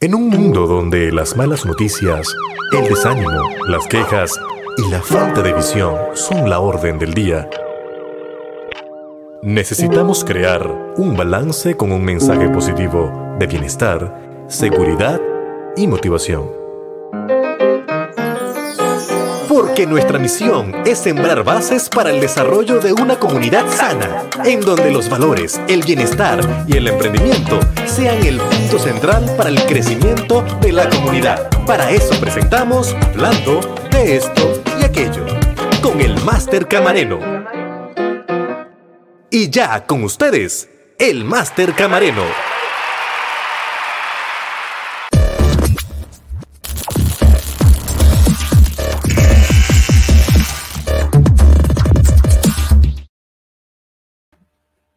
En un mundo donde las malas noticias, el desánimo, las quejas y la falta de visión son la orden del día, necesitamos crear un balance con un mensaje positivo de bienestar, seguridad y motivación. Porque nuestra misión es sembrar bases para el desarrollo de una comunidad sana, en donde los valores, el bienestar y el emprendimiento sean el punto central para el crecimiento de la comunidad. Para eso presentamos Hablando de esto y aquello, con el Máster Camareno. Y ya con ustedes, el Máster Camareno.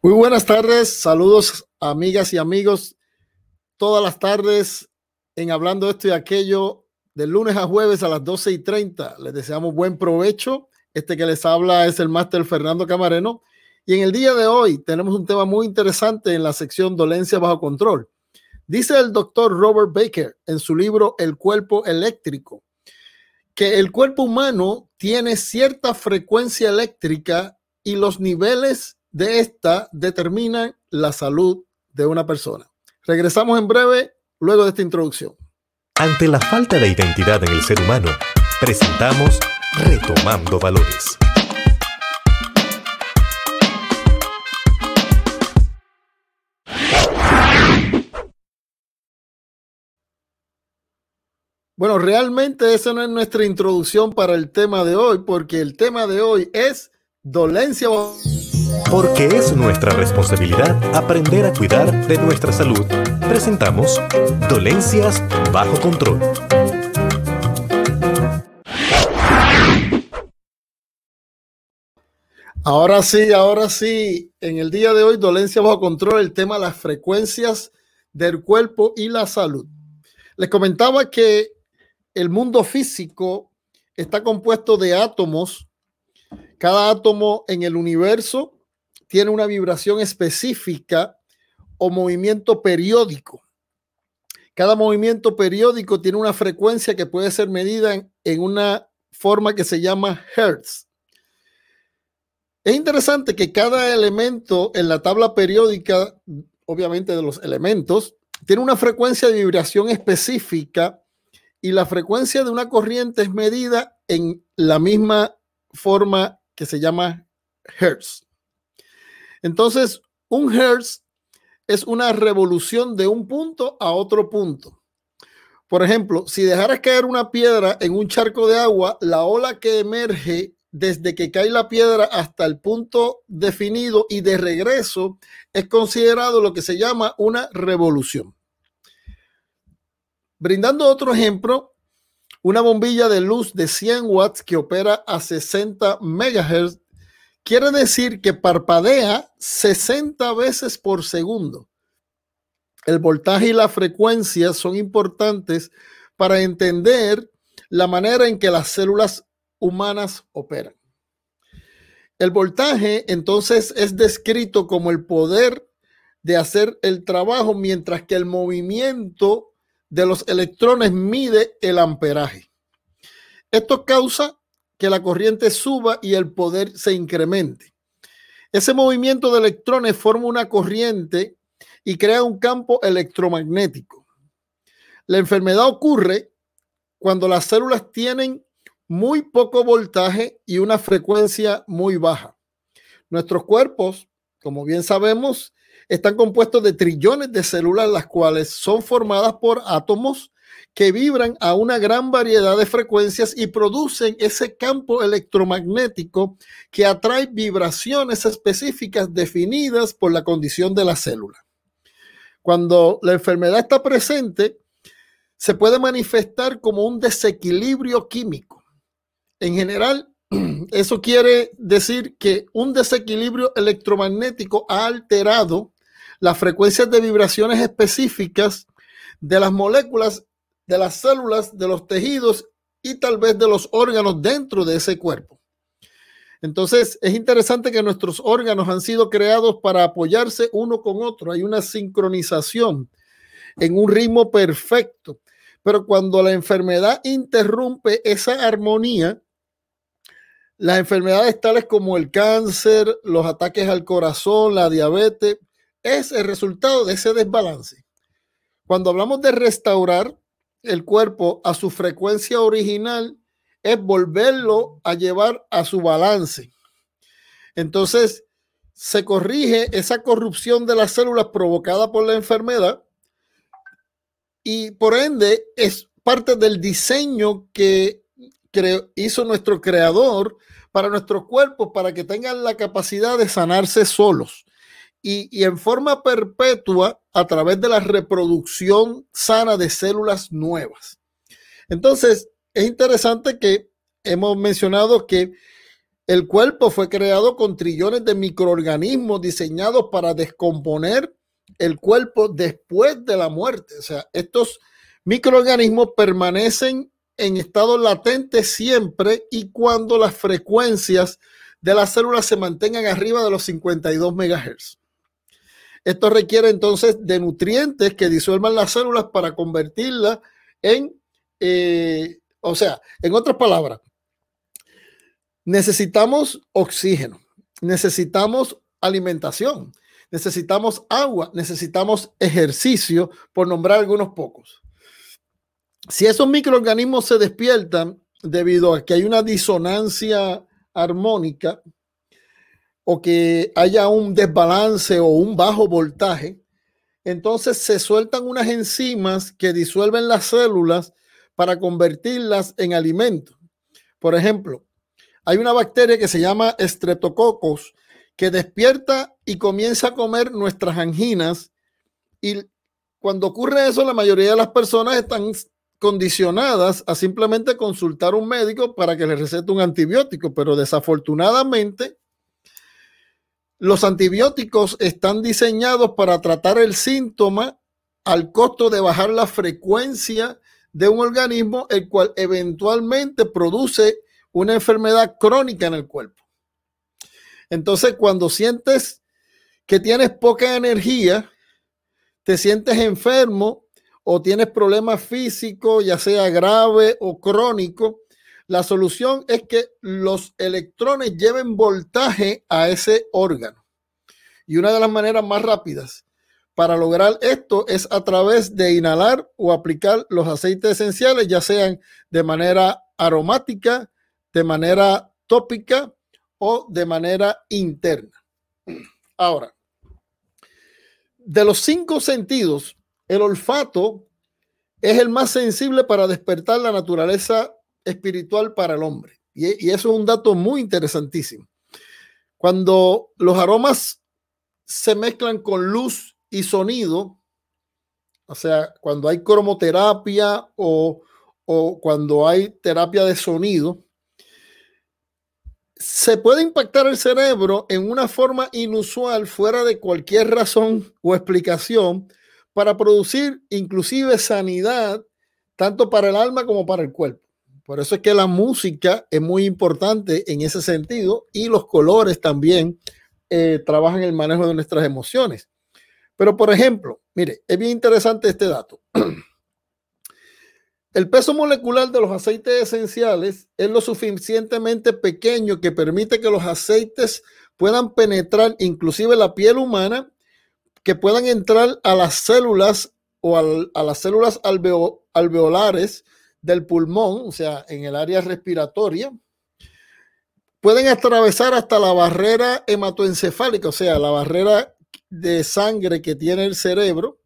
Muy buenas tardes, saludos amigas y amigos. Todas las tardes en Hablando esto y aquello, de lunes a jueves a las 12 y 30. Les deseamos buen provecho. Este que les habla es el máster Fernando Camareno. Y en el día de hoy tenemos un tema muy interesante en la sección Dolencia bajo control. Dice el doctor Robert Baker en su libro El cuerpo eléctrico que el cuerpo humano tiene cierta frecuencia eléctrica y los niveles de esta determinan la salud de una persona. Regresamos en breve luego de esta introducción. Ante la falta de identidad en el ser humano, presentamos Retomando Valores. Bueno, realmente esa no es nuestra introducción para el tema de hoy, porque el tema de hoy es dolencia. Porque es nuestra responsabilidad aprender a cuidar de nuestra salud. Presentamos Dolencias bajo control. Ahora sí, ahora sí, en el día de hoy, dolencia bajo control, el tema las frecuencias del cuerpo y la salud. Les comentaba que el mundo físico está compuesto de átomos. Cada átomo en el universo tiene una vibración específica o movimiento periódico. Cada movimiento periódico tiene una frecuencia que puede ser medida en, una forma que se llama hertz. Es interesante que cada elemento en la tabla periódica, obviamente de los elementos, tiene una frecuencia de vibración específica y la frecuencia de una corriente es medida en la misma forma que se llama hertz. Entonces, un hertz es una revolución de un punto a otro punto. Por ejemplo, si dejaras caer una piedra en un charco de agua, la ola que emerge desde que cae la piedra hasta el punto definido y de regreso es considerado lo que se llama una revolución. Brindando otro ejemplo, una bombilla de luz de 100 watts que opera a 60 megahertz quiere decir que parpadea 60 veces por segundo. El voltaje y la frecuencia son importantes para entender la manera en que las células humanas operan. El voltaje entonces es descrito como el poder de hacer el trabajo, mientras que el movimiento de los electrones mide el amperaje. Esto causa que la corriente suba y el poder se incremente. Ese movimiento de electrones forma una corriente y crea un campo electromagnético. La enfermedad ocurre cuando las células tienen muy poco voltaje y una frecuencia muy baja. Nuestros cuerpos, como bien sabemos, están compuestos de trillones de células, las cuales son formadas por átomos que vibran a una gran variedad de frecuencias y producen ese campo electromagnético que atrae vibraciones específicas definidas por la condición de la célula. Cuando la enfermedad está presente, se puede manifestar como un desequilibrio químico. En general, eso quiere decir que un desequilibrio electromagnético ha alterado las frecuencias de vibraciones específicas de las moléculas de las células, de los tejidos y tal vez de los órganos dentro de ese cuerpo. Entonces, es interesante que nuestros órganos han sido creados para apoyarse uno con otro. Hay una sincronización en un ritmo perfecto. Pero cuando la enfermedad interrumpe esa armonía, las enfermedades tales como el cáncer, los ataques al corazón, la diabetes, es el resultado de ese desbalance. Cuando hablamos de restaurar el cuerpo a su frecuencia original, es volverlo a llevar a su balance. Entonces, se corrige esa corrupción de las células provocada por la enfermedad y por ende es parte del diseño que hizo nuestro creador para nuestros cuerpos, para que tengan la capacidad de sanarse solos y, en forma perpetua a través de la reproducción sana de células nuevas. Entonces, es interesante que hemos mencionado que el cuerpo fue creado con trillones de microorganismos diseñados para descomponer el cuerpo después de la muerte. O sea, estos microorganismos permanecen en estado latente siempre y cuando las frecuencias de las células se mantengan arriba de los 52 MHz. Esto requiere entonces de nutrientes que disuelvan las células para convertirlas en, eh, o sea, en otras palabras, necesitamos oxígeno, necesitamos alimentación, necesitamos agua, necesitamos ejercicio, por nombrar algunos pocos. Si esos microorganismos se despiertan debido a que hay una disonancia armónica o que haya un desbalance o un bajo voltaje, entonces se sueltan unas enzimas que disuelven las células para convertirlas en alimento. Por ejemplo, hay una bacteria que se llama Streptococcus que despierta y comienza a comer nuestras anginas y cuando ocurre eso la mayoría de las personas están condicionadas a simplemente consultar a un médico para que le recete un antibiótico, pero desafortunadamente los antibióticos están diseñados para tratar el síntoma al costo de bajar la frecuencia de un organismo, el cual eventualmente produce una enfermedad crónica en el cuerpo. Entonces, cuando sientes que tienes poca energía, te sientes enfermo o tienes problemas físicos, ya sea grave o crónico, la solución es que los electrones lleven voltaje a ese órgano. Y una de las maneras más rápidas para lograr esto es a través de inhalar o aplicar los aceites esenciales, ya sean de manera aromática, de manera tópica o de manera interna. Ahora, de los cinco sentidos, el olfato es el más sensible para despertar la naturaleza espiritual para el hombre. Y, eso es un dato muy interesantísimo. Cuando los aromas se mezclan con luz y sonido, o sea, cuando hay cromoterapia o, o cuando hay terapia de sonido, se puede impactar el cerebro en una forma inusual fuera de cualquier razón o explicación para producir inclusive sanidad tanto para el alma como para el cuerpo. Por eso es que la música es muy importante en ese sentido y los colores también eh, trabajan el manejo de nuestras emociones. Pero, por ejemplo, mire, es bien interesante este dato. El peso molecular de los aceites esenciales es lo suficientemente pequeño que permite que los aceites puedan penetrar inclusive la piel humana, que puedan entrar a las células o a las células alveolares del pulmón, o sea, en el área respiratoria. Pueden atravesar hasta la barrera hematoencefálica, o sea, la barrera de sangre que tiene el cerebro.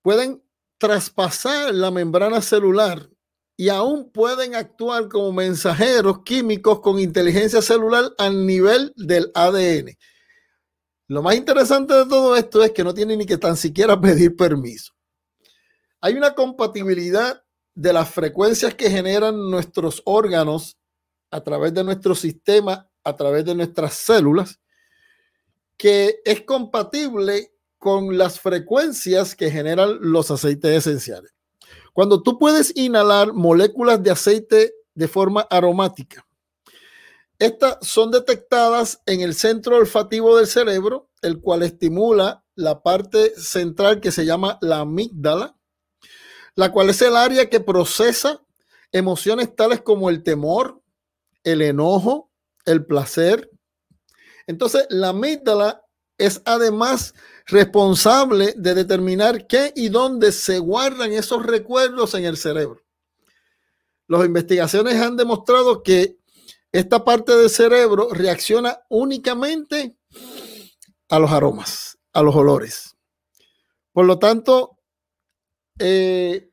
Pueden traspasar la membrana celular y aún pueden actuar como mensajeros químicos con inteligencia celular al nivel del ADN. Lo más interesante de todo esto es que no tienen ni que tan siquiera pedir permiso. Hay una compatibilidad de las frecuencias que generan nuestros órganos a través de nuestro sistema, a través de nuestras células, que es compatible con las frecuencias que generan los aceites esenciales. Cuando tú puedes inhalar moléculas de aceite de forma aromática, estas son detectadas en el centro olfativo del cerebro, el cual estimula la parte central que se llama la amígdala, la cual es el área que procesa emociones tales como el temor, el enojo, el placer. Entonces, la amígdala es además responsable de determinar qué y dónde se guardan esos recuerdos en el cerebro. Las investigaciones han demostrado que esta parte del cerebro reacciona únicamente a los aromas, a los olores. Por lo tanto, eh,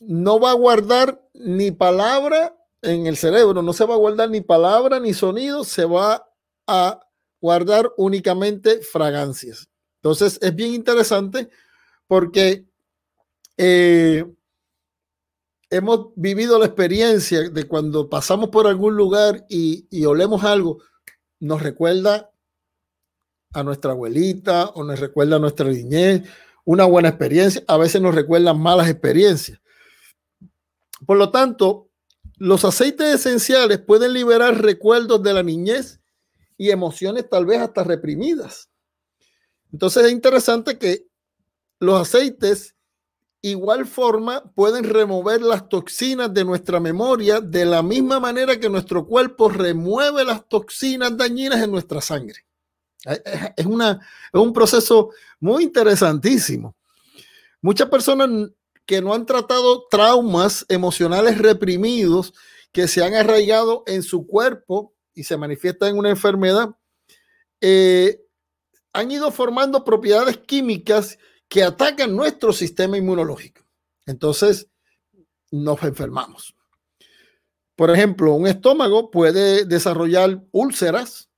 no va a guardar ni palabra en el cerebro, no se va a guardar ni palabra ni sonido, se va a guardar únicamente fragancias. Entonces es bien interesante porque eh, hemos vivido la experiencia de cuando pasamos por algún lugar y, y, olemos algo, nos recuerda a nuestra abuelita o nos recuerda a nuestra niñez, una buena experiencia, a veces nos recuerdan malas experiencias. Por lo tanto, los aceites esenciales pueden liberar recuerdos de la niñez y emociones tal vez hasta reprimidas. Entonces es interesante que los aceites igual forma pueden remover las toxinas de nuestra memoria de la misma manera que nuestro cuerpo remueve las toxinas dañinas en nuestra sangre. Es, una, es un proceso muy interesantísimo. Muchas personas que no han tratado traumas emocionales reprimidos que se han arraigado en su cuerpo y se manifiestan en una enfermedad, eh, han ido formando propiedades químicas que atacan nuestro sistema inmunológico. Entonces, nos enfermamos. Por ejemplo, un estómago puede desarrollar úlceras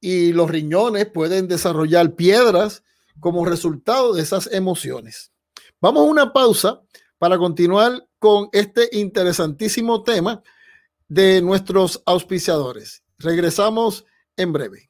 y los riñones pueden desarrollar piedras como resultado de esas emociones. Vamos a una pausa para continuar con este interesantísimo tema de nuestros auspiciadores. Regresamos en breve.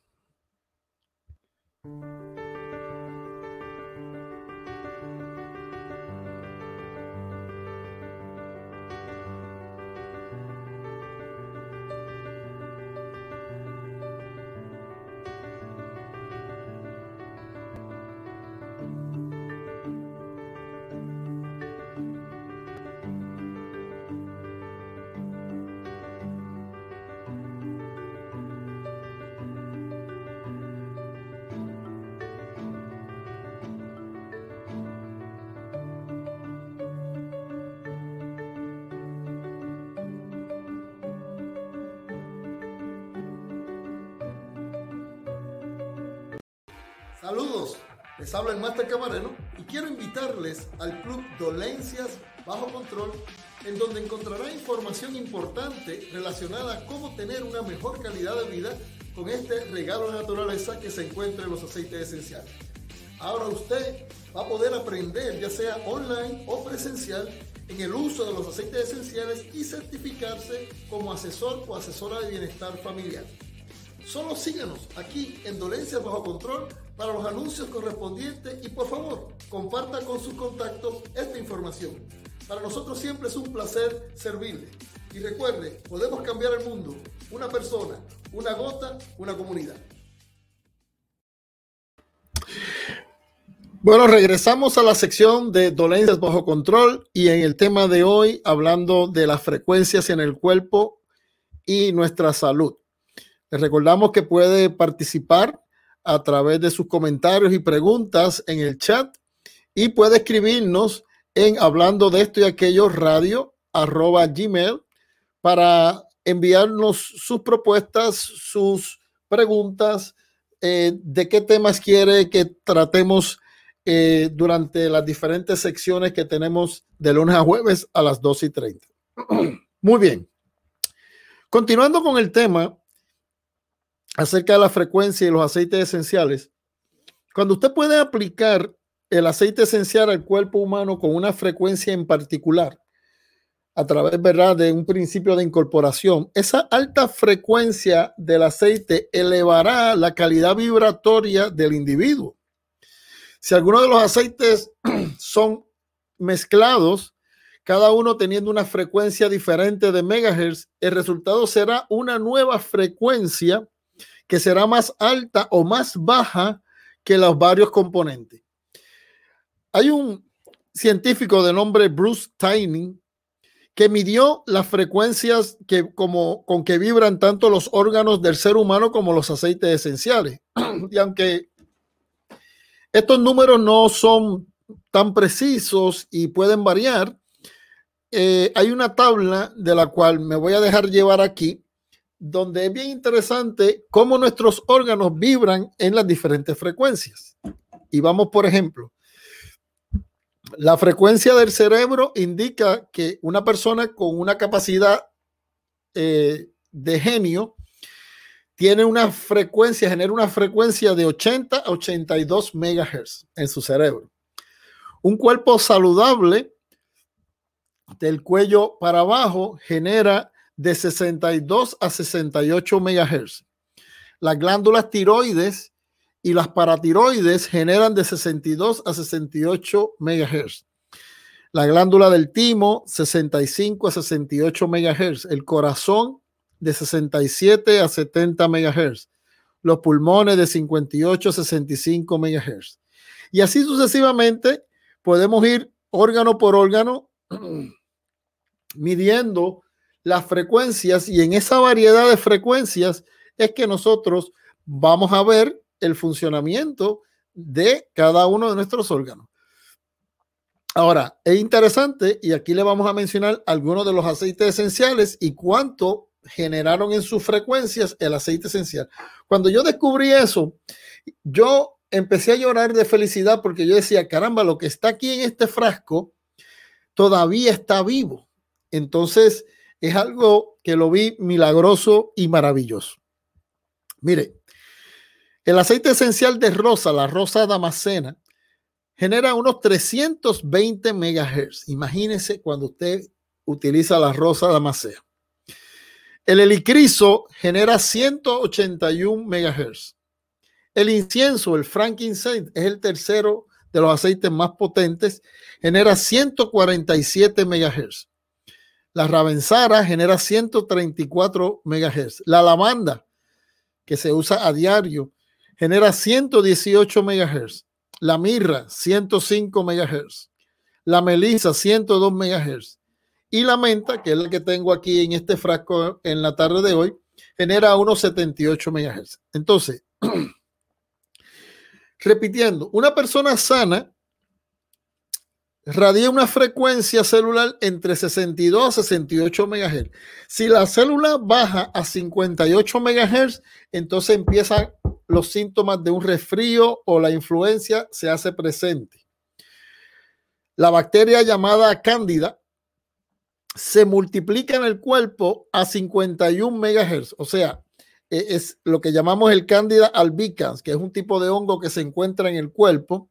Les habla el Master Camarero y quiero invitarles al Club Dolencias Bajo Control, en donde encontrará información importante relacionada a cómo tener una mejor calidad de vida con este regalo de naturaleza que se encuentra en los aceites esenciales. Ahora usted va a poder aprender, ya sea online o presencial, en el uso de los aceites esenciales y certificarse como asesor o asesora de bienestar familiar. Solo síganos aquí en Dolencias Bajo Control para los anuncios correspondientes y por favor comparta con sus contactos esta información. Para nosotros siempre es un placer servirle. Y recuerde, podemos cambiar el mundo. Una persona, una gota, una comunidad. Bueno, regresamos a la sección de dolencias bajo control y en el tema de hoy hablando de las frecuencias en el cuerpo y nuestra salud. Les recordamos que puede participar a través de sus comentarios y preguntas en el chat y puede escribirnos en hablando de esto y aquello radio arroba gmail para enviarnos sus propuestas, sus preguntas, eh, de qué temas quiere que tratemos eh, durante las diferentes secciones que tenemos de lunes a jueves a las 2 y 30. Muy bien. Continuando con el tema, acerca de la frecuencia y los aceites esenciales, cuando usted puede aplicar el aceite esencial al cuerpo humano con una frecuencia en particular, a través ¿verdad? de un principio de incorporación, esa alta frecuencia del aceite elevará la calidad vibratoria del individuo. Si algunos de los aceites son mezclados, cada uno teniendo una frecuencia diferente de megahertz, el resultado será una nueva frecuencia que será más alta o más baja que los varios componentes. Hay un científico de nombre Bruce Tiny que midió las frecuencias que, como, con que vibran tanto los órganos del ser humano como los aceites esenciales. y aunque estos números no son tan precisos y pueden variar, eh, hay una tabla de la cual me voy a dejar llevar aquí, donde es bien interesante cómo nuestros órganos vibran en las diferentes frecuencias. Y vamos, por ejemplo, la frecuencia del cerebro indica que una persona con una capacidad eh, de genio tiene una frecuencia, genera una frecuencia de 80 a 82 megahertz en su cerebro. Un cuerpo saludable del cuello para abajo genera de 62 a 68 megahertz. Las glándulas tiroides y las paratiroides generan de 62 a 68 MHz. La glándula del timo, 65 a 68 MHz. El corazón, de 67 a 70 MHz. Los pulmones, de 58 a 65 MHz. Y así sucesivamente podemos ir órgano por órgano midiendo las frecuencias y en esa variedad de frecuencias es que nosotros vamos a ver el funcionamiento de cada uno de nuestros órganos. Ahora, es interesante y aquí le vamos a mencionar algunos de los aceites esenciales y cuánto generaron en sus frecuencias el aceite esencial. Cuando yo descubrí eso, yo empecé a llorar de felicidad porque yo decía, caramba, lo que está aquí en este frasco todavía está vivo. Entonces, es algo que lo vi milagroso y maravilloso. Mire, el aceite esencial de rosa, la rosa damascena, genera unos 320 megahertz. Imagínese cuando usted utiliza la rosa damascena. El helicriso genera 181 megahertz. El incienso, el frankincense, es el tercero de los aceites más potentes, genera 147 megahertz. La ravensara genera 134 megahertz. La lavanda, que se usa a diario, genera 118 MHz. La mirra, 105 MHz. La melisa, 102 MHz. Y la menta, que es la que tengo aquí en este frasco en la tarde de hoy, genera unos 78 MHz. Entonces, repitiendo, una persona sana radia una frecuencia celular entre 62 a 68 MHz. Si la célula baja a 58 MHz, entonces empieza los síntomas de un resfrío o la influencia se hace presente. La bacteria llamada cándida se multiplica en el cuerpo a 51 megahertz, o sea, e-, es lo que llamamos el cándida albicans, que es un tipo de hongo que se encuentra en el cuerpo.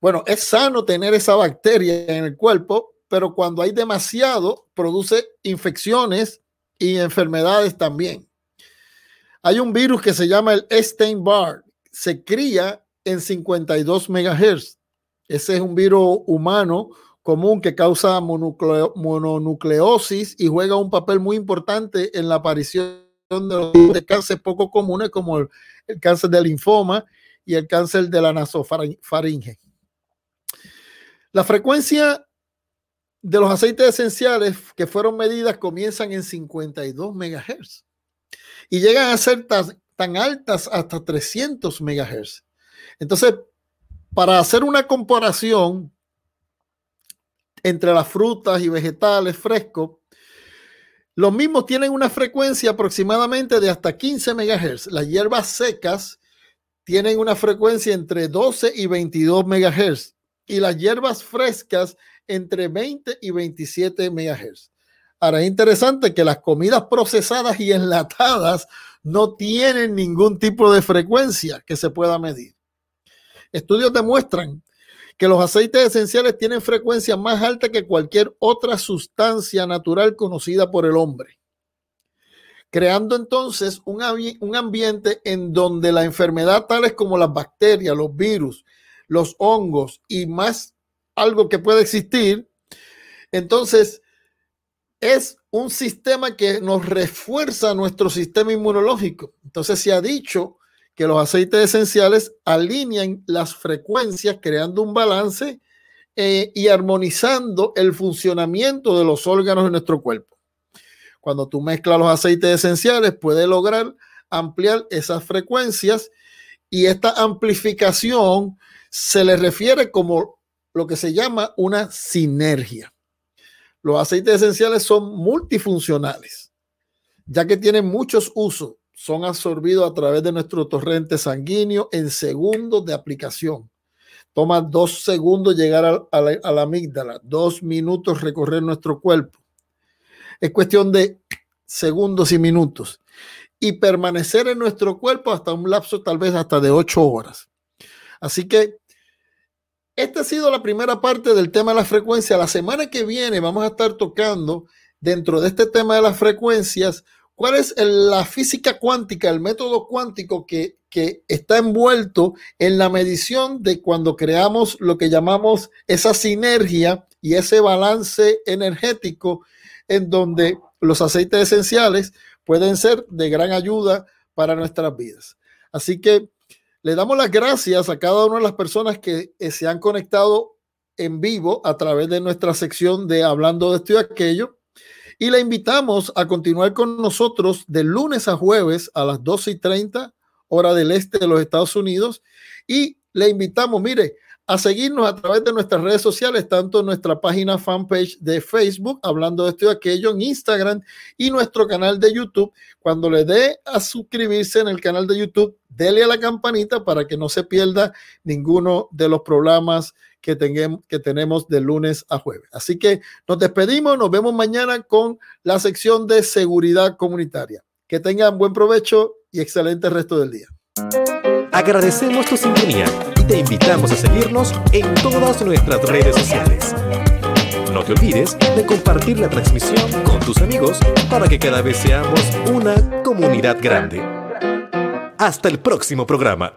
Bueno, es sano tener esa bacteria en el cuerpo, pero cuando hay demasiado, produce infecciones y enfermedades también. Hay un virus que se llama el Epstein-Barr. Se cría en 52 MHz. Ese es un virus humano común que causa mononucleosis y juega un papel muy importante en la aparición de los de cáncer poco comunes como el, el, cáncer de linfoma y el cáncer de la nasofaringe. La frecuencia de los aceites esenciales que fueron medidas comienzan en 52 MHz y llegan a ser tan, altas hasta 300 megahertz. Entonces, para hacer una comparación entre las frutas y vegetales frescos, los mismos tienen una frecuencia aproximadamente de hasta 15 megahertz. Las hierbas secas tienen una frecuencia entre 12 y 22 megahertz y las hierbas frescas entre 20 y 27 megahertz. Ahora es interesante que las comidas procesadas y enlatadas no tienen ningún tipo de frecuencia que se pueda medir. Estudios demuestran que los aceites esenciales tienen frecuencia más alta que cualquier otra sustancia natural conocida por el hombre, creando entonces un, un ambiente en donde la enfermedad tales como las bacterias, los virus, los hongos y más algo que puede existir, entonces es un sistema que nos refuerza nuestro sistema inmunológico. Entonces se ha dicho que los aceites esenciales alinean las frecuencias, creando un balance eh, y armonizando el funcionamiento de los órganos de nuestro cuerpo. Cuando tú mezclas los aceites esenciales, puedes lograr ampliar esas frecuencias y esta amplificación se le refiere como lo que se llama una sinergia. Los aceites esenciales son multifuncionales, ya que tienen muchos usos. Son absorbidos a través de nuestro torrente sanguíneo en segundos de aplicación. Toma dos segundos llegar a, la, a la amígdala, dos minutos recorrer nuestro cuerpo. Es cuestión de segundos y minutos y permanecer en nuestro cuerpo hasta un lapso tal vez hasta de ocho horas. Así que esta ha sido la primera parte del tema de la frecuencia. La semana que viene vamos a estar tocando dentro de este tema de las frecuencias cuál es la física cuántica, el método cuántico que, que está envuelto en la medición de cuando creamos lo que llamamos esa sinergia y ese balance energético en donde los aceites esenciales pueden ser de gran ayuda para nuestras vidas. Así que le damos las gracias a cada una de las personas que eh, se han conectado en vivo a través de nuestra sección de Hablando de esto y aquello. Y le invitamos a continuar con nosotros de lunes a jueves a las 12 y 30 hora del este de los Estados Unidos. Y le invitamos, mire, a seguirnos a través de nuestras redes sociales, tanto nuestra página fanpage de Facebook, hablando de esto y aquello, en Instagram y nuestro canal de YouTube. Cuando le dé a suscribirse en el canal de YouTube, dele a la campanita para que no se pierda ninguno de los programas que, tengamos, que tenemos de lunes a jueves. Así que nos despedimos, nos vemos mañana con la sección de seguridad comunitaria. Que tengan buen provecho y excelente resto del día. Agradecemos tu sintonía te invitamos a seguirnos en todas nuestras redes sociales. No te olvides de compartir la transmisión con tus amigos para que cada vez seamos una comunidad grande. Hasta el próximo programa.